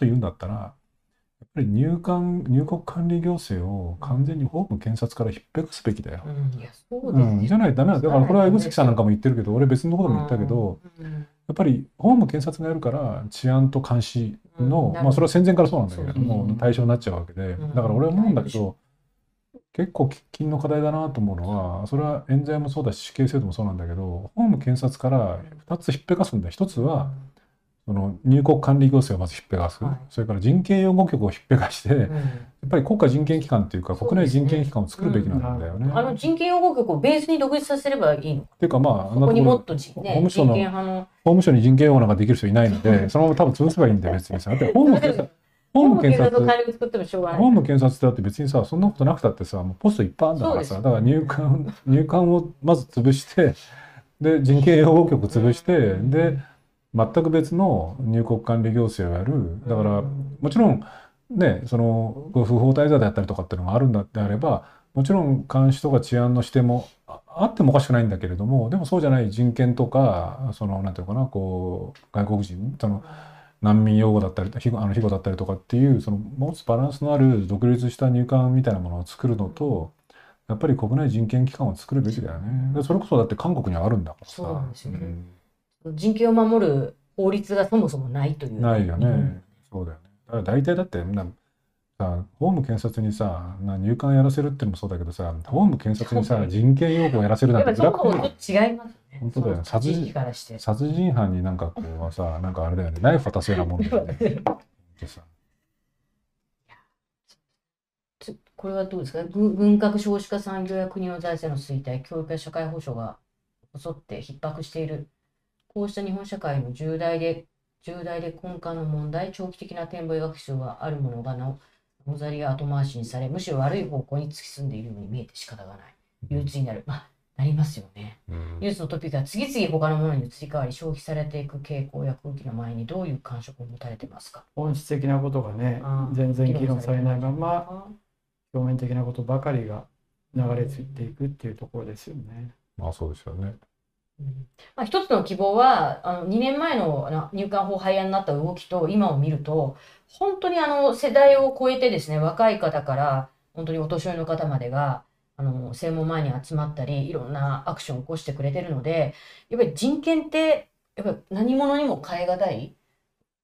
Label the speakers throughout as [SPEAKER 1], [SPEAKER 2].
[SPEAKER 1] と言うんだったら、やっぱり入管、入国管理行政を完全に法務検察からひっぺかすべきだよ。
[SPEAKER 2] うん、
[SPEAKER 1] じゃないとダメだ。だからこれは江口さんなんかも言ってるけど、俺別のことも言ったけど、
[SPEAKER 2] うん。
[SPEAKER 1] やっぱり法務検察がやるから治安と監視の、
[SPEAKER 2] うん。
[SPEAKER 1] まあそれは戦前からそうなんだけれども、
[SPEAKER 2] ね
[SPEAKER 1] 対象になっちゃうわけで、
[SPEAKER 2] うん。
[SPEAKER 1] だから俺は思うんだけど、結構喫緊の課題だなと思うのは、それは冤罪もそうだし死刑制度もそうなんだけど、法務検察から2つひっぺかすんだよ。1つは、その入国管理行政をまずひっぺかす、
[SPEAKER 2] はい。
[SPEAKER 1] それから人権擁護局をひっぺかして、や
[SPEAKER 2] うん。
[SPEAKER 1] っぱり国家人権機関っていうか、国内人権機関を作るべきなんだよね。
[SPEAKER 2] あの人権擁護局をベースに独立させればいいのか。
[SPEAKER 1] っていうかまあ、
[SPEAKER 2] ここにもっとじ、
[SPEAKER 1] 法
[SPEAKER 2] ね、
[SPEAKER 1] 務省の
[SPEAKER 2] 人権派の。
[SPEAKER 1] 法務省に人権擁護なんかできる人いないので、そのまま多分潰せばいいんだよ、別にさ。だって 法務検察、法務検察、だって別にさ、そんなことなくたってさ、もうポストいっぱいあるんだからさ、
[SPEAKER 2] そうです
[SPEAKER 1] だから入管、入管をまず潰して、で、人権擁護局潰して、で、全く別の入国管理行政をやる。だから、もちろん、ね、その、不法滞在であったりとかっていうのがあるんだってあれば、もちろん監視とか治安の視点もああってもおかしくないんだけれども、でもそうじゃない人権とか、その、なんていうのかな、こう、外国人、その、難民擁護だったり、庇護あの庇護だったりとかっていう、その持つバランスのある独立した入管みたいなものを作るのと、やっぱり国内人権機関を作るべきだよね。でそれこそだって韓国にはあるんだからさ。
[SPEAKER 2] そうですよね
[SPEAKER 1] うん
[SPEAKER 2] 人権を守る法律がそもそもないという。
[SPEAKER 1] ないよね。
[SPEAKER 2] うん
[SPEAKER 1] そうだよね。だから大体だってなさ法務検察にさな入管やらせるっていうのもそうだけどさ法務検察にさ人権擁護をやらせるなん
[SPEAKER 2] て
[SPEAKER 1] ブラック
[SPEAKER 2] 違いますよね。
[SPEAKER 1] 本当だよね
[SPEAKER 2] その地域からして。
[SPEAKER 1] 殺人犯になんかこうさなんかあれだよねナイフ渡すようなもんだよね。さ
[SPEAKER 2] これはどうですか？軍軍拡少子化産業や国の財政の衰退、教育や社会保障が襲って逼迫している。こうした日本社会の重大で、重大で根幹の問題、長期的な展望を描く必要があるものがなお、おざりや後回しにされ、むしろ悪い方向に突き進んでいるように見えて仕方がない。憂鬱になる。まあ、なりますよね。
[SPEAKER 1] うん
[SPEAKER 2] ニュースのトピックが次々他のものに移り変わり消費されていく傾向や空気の前にどういう感触を持たれてますか？
[SPEAKER 3] 本質的なことがね全然議論されないまま
[SPEAKER 2] あ
[SPEAKER 3] 表面的なことばかりが流れ着いていくっていうところですよね。
[SPEAKER 1] まあそうですよね。
[SPEAKER 2] まあ、一つの希望はあの2年前の入管法廃案になった動きと今を見ると本当にあの世代を超えてですね若い方から本当にお年寄りの方までがあの正門前に集まったりいろんなアクションを起こしてくれてるのでやっぱり人権ってやっぱり何者にも代え難い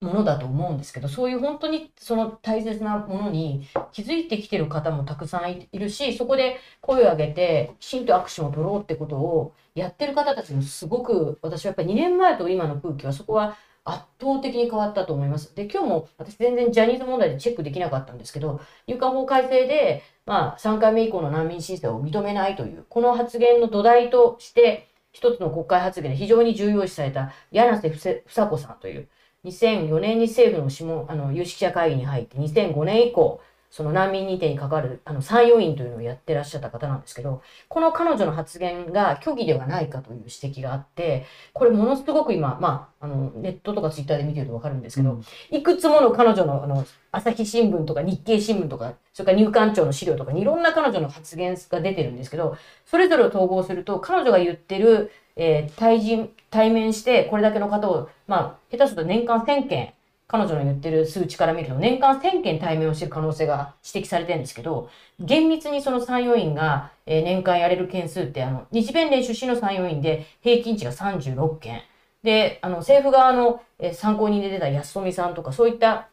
[SPEAKER 2] ものだと思うんですけどそういう本当にその大切なものに気づいてきてる方もたくさんいるしそこで声を上げてきちんとアクションを取ろうってことをやってる方たちもすごく私はやっぱり2年前と今の空気はそこは圧倒的に変わったと思います。で今日も私全然ジャニーズ問題でチェックできなかったんですけど入管法改正で、まあ、3回目以降の難民申請を認めないというこの発言の土台として一つの国会発言で非常に重要視された柳瀬房子さんという2004年に政府の諮問あの有識者会議に入って2005年以降その難民認定に関わるあの参与員というのをやってらっしゃった方なんですけどこの彼女の発言が虚偽ではないかという指摘があってこれものすごく今、まあ、あのネットとかツイッターで見てると分かるんですけど、いくつもの彼女のあの朝日新聞とか日経新聞とかそれから入管庁の資料とかにいろんな彼女の発言が出てるんですけどそれぞれを統合すると彼女が言ってる、えー対人対面してこれだけの方を、まあ、下手すると年間1000件彼女の言ってる数値から見ると年間1000件対面をしてる可能性が指摘されてるんですけど厳密にその参与員が、えー年間やれる件数ってあの日弁連出身の参与員で平均値が36件。であの政府側の、えー参考人で出た安富さんとかそういった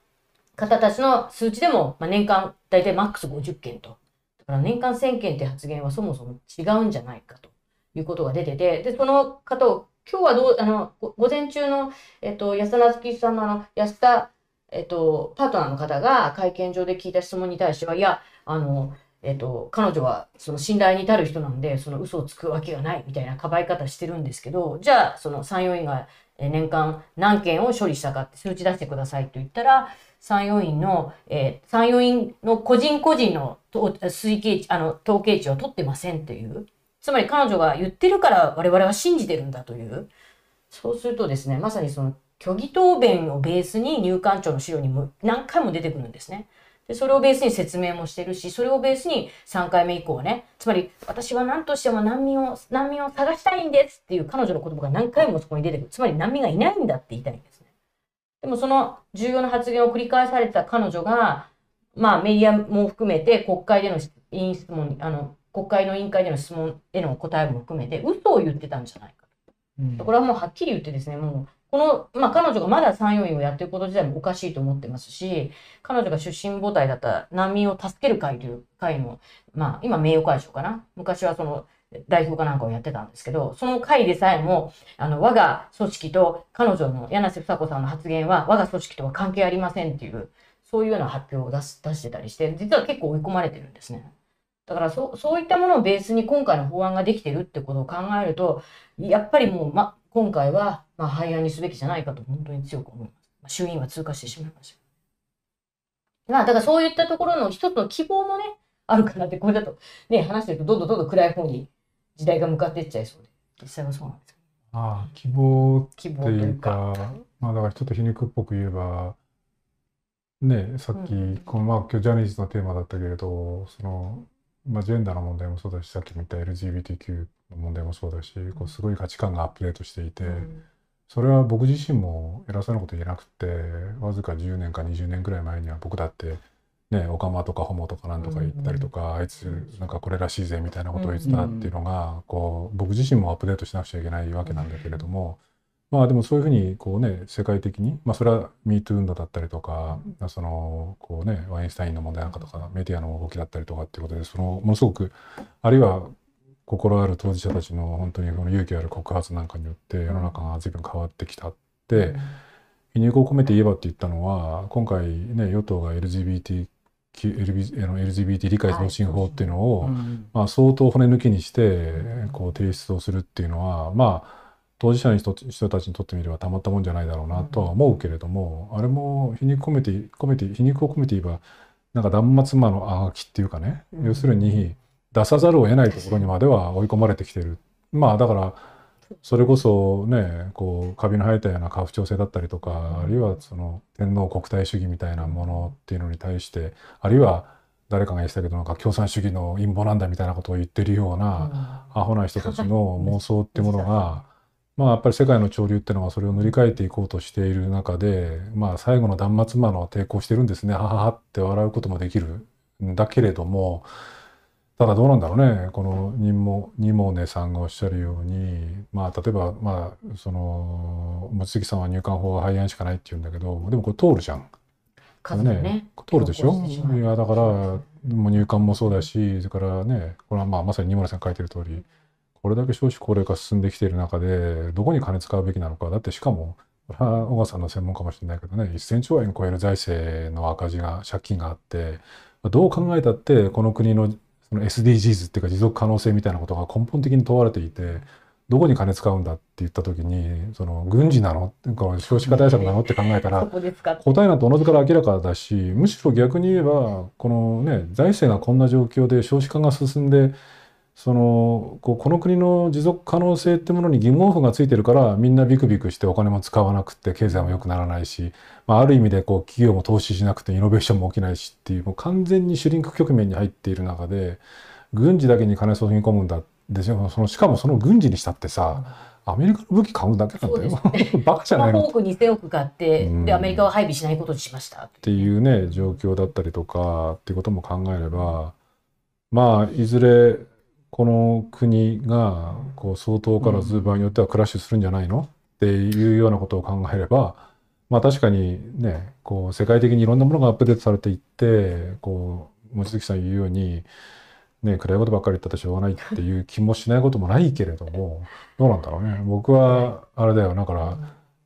[SPEAKER 2] 方たちの数値でも、まあ、年間大体マックス50件と。だから年間1000件って発言はそもそも違うんじゃないかと。いうことが出ててでその方を今日はどうあの午前中の、えっと、安田なつきさんのあの安田、えっと、パートナーの方が会見場で聞いた質問に対してはいやあのえっと、彼女はその信頼に至る人なんで、その嘘をつくわけがないみたいなかばい方してるんですけど、じゃあ、その参与員がえ年間何件を処理したかって数値出してくださいと言ったら、参与員の、えー参与員の個人個人の推計値、あの、統計値を取ってませんっていう。つまり彼女が言ってるから我々は信じてるんだという。そうするとですね、まさにその虚偽答弁をベースに入管庁の資料にも何回も出てくるんですね。で、それをベースに説明もしてるし、それをベースに3回目以降はね、つまり私は何としても難民を、難民を探したいんですっていう彼女の言葉が何回もそこに出てくる。つまり難民がいないんだって言いたいんですね。でもその重要な発言を繰り返された彼女が、まあメディアも含めて国会での委員質問に、あの、国会の委員会での質問への答えも含めて嘘を言ってたんじゃないか
[SPEAKER 3] うん
[SPEAKER 2] と。これはもうはっきり言ってですね、もう、この、まあ彼女がまだ参与員をやってること自体もおかしいと思ってますし、彼女が出身母体だった難民を助ける会という会の、まあ今名誉会長かな。昔はその代表かなんかをやってたんですけど、その会でさえも、あの、我が組織と彼女の柳瀬房子さんの発言は我が組織とは関係ありませんっていう、そういうような発表を出す出してたりして、実は結構追い込まれてるんですね。だからそそういったものをベースに今回の法案ができてるってことを考えると、やっぱりもう、ま、今回は、まあ、廃案にすべきじゃないかと本当に強く思います。まあ、衆院は通過してしまいました。まあ、だからそういったところの一つの希望もね、あるかなって、これだとね、話してるとどんどんどんどん暗い方に時代が向かっていっちゃいそうで、実際はそうなんですよ。
[SPEAKER 1] ああ希望
[SPEAKER 2] 希望
[SPEAKER 1] ってい
[SPEAKER 2] といううか。
[SPEAKER 1] か、まあだからちょっと皮肉っぽく言えば、ね、さっき、
[SPEAKER 2] うん
[SPEAKER 1] このまあ今日ジャニーズのテーマだったけれど、その、まあジェンダーの問題もそうだし、さっき見た LGBTQ の問題もそうだし、こうすごい価値観がアップデートしていて、
[SPEAKER 2] うん。
[SPEAKER 1] それは僕自身も偉そうなこと言えなくて、わずか10年か20年くらい前には僕だって、ね、オカマとかホモとかなんとか言ったりとか、あいつなんかこれらしいぜみたいなことを言ってたっていうのが、こう僕自身もアップデートしなくちゃいけないわけなんだけれども、まあでもそういうふうにこうね世界的に、まあ、それは MeToo 運動だったりとか、そのこうねワインスタインの問題なんかとかメディアの動きだったりとかっていうことでそのものすごくあるいは心ある当事者たちの本当にこの勇気ある告発なんかによって世の中が随分変わってきたって、皮肉を込めて言えばって言ったのは今回ね与党が LGBT LB あの LGBT 理解増進法っていうのを、
[SPEAKER 3] うん。
[SPEAKER 1] まあ、相当骨抜きにしてこう提出をするっていうのはまあ当事者の人人たちにとってみればたまったもんじゃないだろうなとは思うけれども、あれも皮肉込めて込めて皮肉を込めて言えばなんか断末魔のあがきっていうかね、
[SPEAKER 2] うん。
[SPEAKER 1] 要するに出さざるを得ないところにまでは追い込まれてきてる。まあだからそれこそねこうカビの生えたような家父長制だったりとか、あるいはその天皇国体主義みたいなものっていうのに対してあるいは誰かが言ってたけどなんか共産主義の陰謀なんだみたいなことを言ってるような、アホな人たちの妄想っていうものが、まあやっぱり世界の潮流っていうのはそれを塗り替えていこうとしている中で、まあ最後の断末魔の抵抗してるんですね、はははって笑うこともできるんだけれども、ただどうなんだろうね、このニモニモネさんがおっしゃるように、まあ例えば、まあその、望月さんは入管法は廃案しかないって言うんだけど、でもこれ通るじゃん。
[SPEAKER 2] 数がね。
[SPEAKER 1] 通るでしょ？いやだからもう入管もそうだしそれからねこれはまあまさに二村さん書いてる通りこれだけ少子高齢化進んできている中でどこに金使うべきなのか。だってしかもこれは小川さんの専門かもしれないけどね。1000兆円超える財政の赤字が借金があってどう考えたってこの国のその SDGs っていうか持続可能性みたいなことが根本的に問われていてどこに金使うんだって言った時にその軍事なの？この少子化対策なの？って考えたら。答えなんておのずから明らかだしむしろ逆に言えばこのね財政がこんな状況で少子化が進んでそのこうこの国の持続可能性ってものに疑問符がついてるからみんなビクビクしてお金も使わなくて経済も良くならないし、まあ、ある意味でこう企業も投資しなくてイノベーションも起きないしっていうもう完全にシュリンク局面に入っている中で軍事だけに金注ぎ込むんだでしょそのしかもその軍事にしたってさアメリカの武器買うだけなんだよ。バカじゃないのっ
[SPEAKER 2] まあ、多く2000億買って、
[SPEAKER 1] うん
[SPEAKER 2] で、アメリカは配備しないことにしました。
[SPEAKER 1] ていうね状況だったりとかっていうことも考えればまあいずれこの国がこう相当からず場合によってはクラッシュするんじゃないの？っていうようなことを考えればまあ確かにねこう世界的にいろんなものがアップデートされていってこう望月さん言うようにね暗いことばっかり言ったってしょうがないっていう気もしないこともないけれどもどうなんだろうね。僕はあれだよ。だから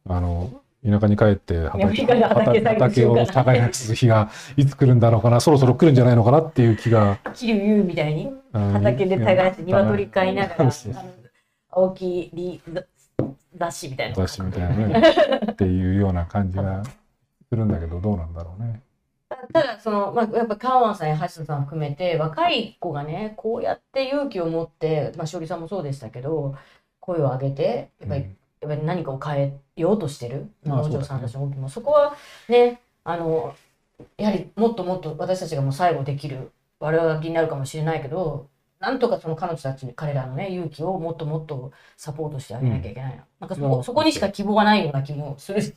[SPEAKER 1] あの田舎に帰って
[SPEAKER 2] 畑
[SPEAKER 1] 畑を耕す日がいつ来るんだろうかな。そろそろ来るんじゃないのかなっていう気が。
[SPEAKER 2] 桐生優みたいに。
[SPEAKER 1] うん
[SPEAKER 2] 畑で耕して鶏飼いながら、あの
[SPEAKER 1] そう
[SPEAKER 2] 青木り雑誌みたいな。
[SPEAKER 1] 雑誌みたいなね。っていうような感じがするんだけどどうなんだろうね。
[SPEAKER 2] ただその、まあ、やっぱカーワンさんや橋野さん含めて若い子がねこうやって勇気を持って、まあ、しおりさんもそうでしたけど声を上げてやっぱり、やっぱり何かを変えようとしてる農場さんたちもそこはねあのやはりもっともっと私たちがもう最後できる我々になるかもしれないけどなんとかその彼女たちに彼らのね勇気をもっともっとサポートしてあげなきゃいけないな,、なんかそこ
[SPEAKER 1] うん。
[SPEAKER 2] そこにしか希望がないような気もするし、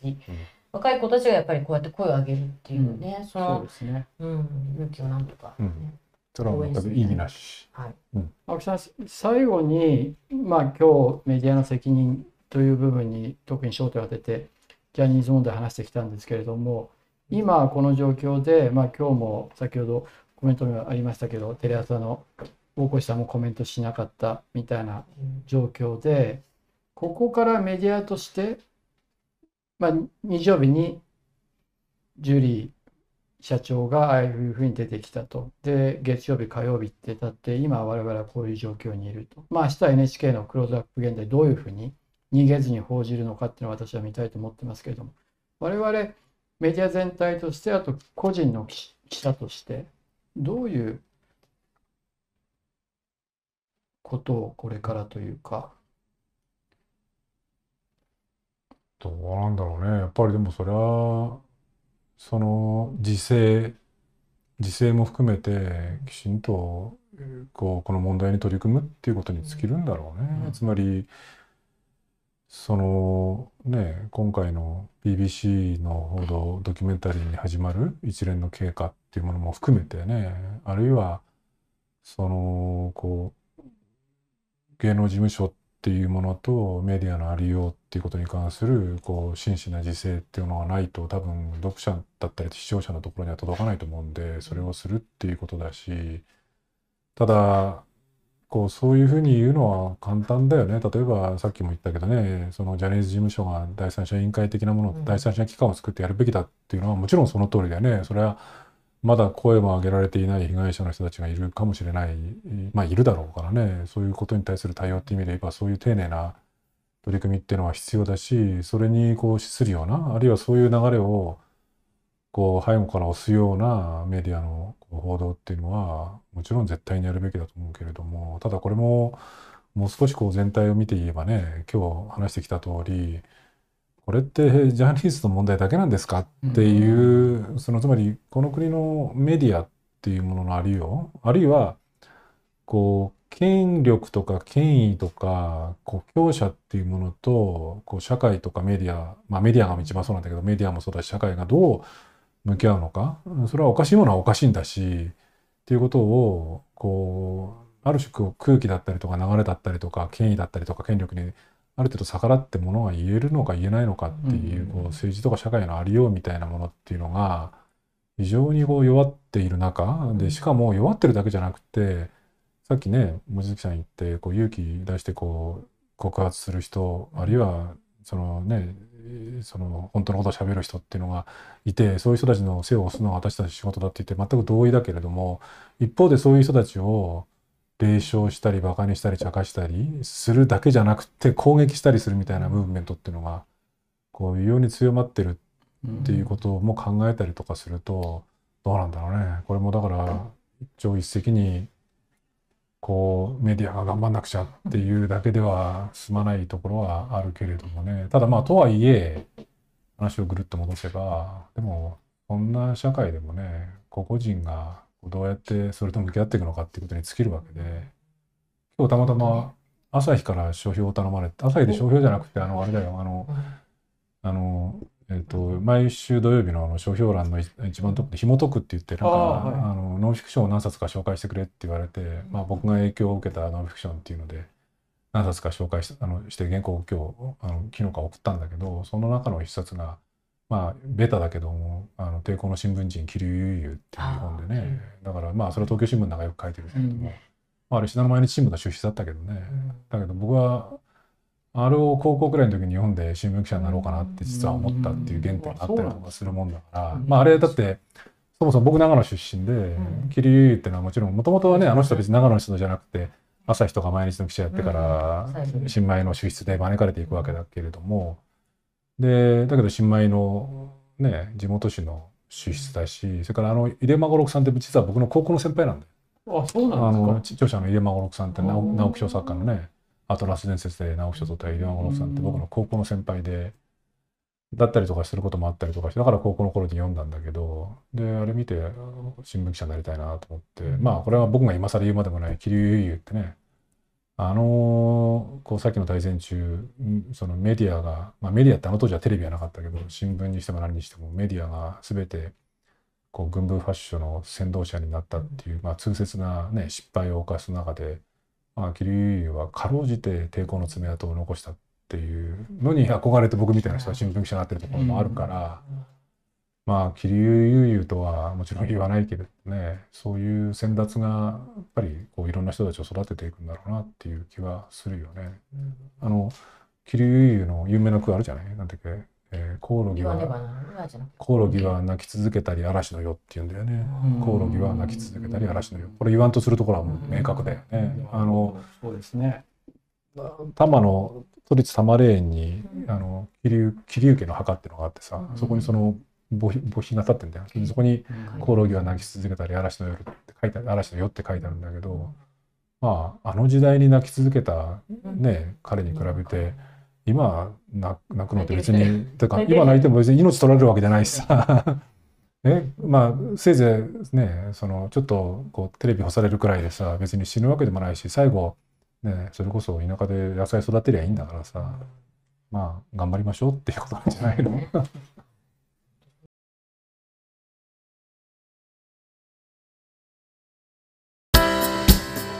[SPEAKER 2] 若い子たちがやっぱりこうやって声を上げるっていうね、そ
[SPEAKER 3] そう
[SPEAKER 2] の、
[SPEAKER 3] ですね。
[SPEAKER 2] うん、勇気をなんとか、ね
[SPEAKER 1] うん。それは全く意味なし。
[SPEAKER 2] はい。
[SPEAKER 3] 青木さん、最後に、まあ、今日メディアの責任という部分に特に焦点を当てて、ジャニーズ問題を話してきたんですけれども、今この状況で、まあ、今日も先ほどコメントにもありましたけど、テレ朝の大越さんもコメントしなかったみたいな状況で、ここからメディアとして、まあ、日曜日にジュリー社長がああいうふうに出てきたと。で、月曜日、火曜日って経って、今我々はこういう状況にいると。まあ、明日は NHK のクローズアップ現代どういうふうに逃げずに報じるのかっていうのを私は見たいと思ってますけれども、我々メディア全体として、あと個人の記者として、どういうことをこれからというか、
[SPEAKER 1] どうなんだろうね。やっぱりでもそれは、その時勢、時勢も含めてきちんとこうこの問題に取り組むっていうことに尽きるんだろうね。
[SPEAKER 3] うん
[SPEAKER 1] つまり、そのね、今回の BBC の報道ドキュメンタリーに始まる一連の経過っていうものも含めてね、あるいはそのこう芸能事務所っていうものとメディアのありようっていうことに関するこう真摯な自制っていうのがないと多分読者だったり視聴者のところには届かないと思うんでそれをするっていうことだしただこうそういうふうに言うのは簡単だよね。例えばさっきも言ったけどねそのジャニーズ事務所が第三者委員会的なもの、
[SPEAKER 2] うん。
[SPEAKER 1] 第三者機関を作ってやるべきだっていうのはもちろんその通りだよね。それはまだ声も上げられていない被害者の人たちがいるかもしれない。まあいるだろうからね。そういうことに対する対応っていう意味で言えばそういう丁寧な取り組みっていうのは必要だしそれにこう資するようなあるいはそういう流れをこう背後から押すようなメディアの報道っていうのはもちろん絶対にやるべきだと思うけれどもただこれももう少しこう全体を見て言えばね今日話してきた通りこれってジャニーズの問題だけなんですか？っていう、そのつまりこの国のメディアっていうもののありよ。うあるいはこう権力とか権威とかこう強者っていうものとこう社会とかメディアまあメディアが一番そうなんだけどメディアもそうだし社会がどう向き合うのか。それはおかしいものはおかしいんだしっていうことをこうある種空気だったりとか流れだったりとか権威だったりとか権力にある程度逆らってものが言えるのか言えないのかっていう,、
[SPEAKER 3] うん。
[SPEAKER 1] こう政治とか社会のありようみたいなものっていうのが非常にこう弱っている中でしかも弱ってるだけじゃなくてさっきね望月さん言ってこう勇気出してこう告発する人あるいはそのねその本当のことを喋る人っていうのがいてそういう人たちの背を押すのが私たち仕事だって言って全く同意だけれども一方でそういう人たちを冷笑したりバカにしたり茶化したりするだけじゃなくて攻撃したりするみたいなムーブメントっていうのがこう異様に強まってるっていうことも考えたりとかするとどうなんだろうね。これもだから一朝一夕にこうメディアが頑張んなくちゃっていうだけでは済まないところはあるけれどもね。ただまあとはいえ話をぐるっと戻せばでもそんな社会でもね個々人がどうやってそれと向き合っていくのかっていうことに尽きるわけで。今日たまたま朝日から書評を頼まれて朝日で書評じゃなくてあのあれだよあのあの、えっと、毎週土曜日のあの書評欄の一一番トップで紐解くって言って、なんか、
[SPEAKER 3] あ
[SPEAKER 1] あ、
[SPEAKER 3] ーはい。
[SPEAKER 1] の、ノンフィクションを何冊か紹介してくれって言われて、まあ僕が影響を受けたノンフィクションっていうので、何冊か紹介しあのして原稿を今日、あの、昨日か送ったんだけど、その中の一冊が、まあ、ベタだけども、あの、抵抗の新聞人、桐生悠々っていう本でね、だからまあ、それは東京新聞なんかよく書いてるけども、
[SPEAKER 3] うん。
[SPEAKER 1] まあ、あれ、信濃毎日新聞の出資だったけどね、だけど僕はあれを高校くらいの時に読んで新聞記者になろうかなって実は思ったっていう原点があったりとかするもんだから、
[SPEAKER 2] うん。
[SPEAKER 1] まああれだってそもそも僕長野出身で、
[SPEAKER 2] ん。
[SPEAKER 1] 桐生優っていうのはもちろんもともとはねあの人は別に長野の人じゃなくて朝日とか毎日の記者やってから新米の主筆で招かれていくわけだけれども。でだけど新米のね地元紙の主筆だしそれからあの入間五六さんって実は僕の高校の先輩なんで
[SPEAKER 3] あ、そう
[SPEAKER 1] あ
[SPEAKER 3] なんですか？
[SPEAKER 1] 著者の入間五六さんって直木賞作家のねアトラス伝説で直木賞取った入間五六さんって僕の高校の先輩でだったりとかすることもあったりとかしてだから高校の頃に読んだんだけどであれ見て新聞記者になりたいなと思ってまあこれは僕が今更言うまでもない桐生優ってねあのこうさっきの大戦中んそのメディアが、まあ、メディアってあの当時はテレビはなかったけど新聞にしても何にしてもメディアが全てこう軍部ファッションの先導者になったっていう、まあ、痛切な、ね、失敗を犯す中で、まあ、桐生優はかろうじて抵抗の爪痕を残したっていうのに憧れて僕みたいな人は新聞記者になってるところもあるから。まあ桐生悠々とはもちろん言わないけれどねそういう先達がやっぱりこういろんな人たちを育てていくんだろうなっていう気はするよね。あの桐生悠々の有名な句あるじゃない？なんだっけ、えーコオロギはコオロギは鳴き続けたり嵐のよって言うんだよね。
[SPEAKER 3] うん
[SPEAKER 1] コオロギは鳴き続けたり嵐のよ。これ言わんとするところはもう明確だよね。あの
[SPEAKER 3] そうですね。
[SPEAKER 1] 多摩の都立多摩霊園に
[SPEAKER 2] うん
[SPEAKER 1] あの桐生桐生家の墓っていうのがあってさそこにその墓碑が立ってんだよ。そこにコオロギは鳴き続けたり嵐の夜って書いてある嵐の夜って書いてあるんだけどまああの時代に鳴き続けたね彼に比べて今泣泣くのって別にてか今泣いても別に命取られるわけじゃないしさ。ねまあせいぜいねそのちょっとこうテレビ干されるくらいでさ別に死ぬわけでもないし最後ねそれこそ田舎で野菜育てりゃいいんだからさまあ頑張りましょうっていうことなんじゃないの？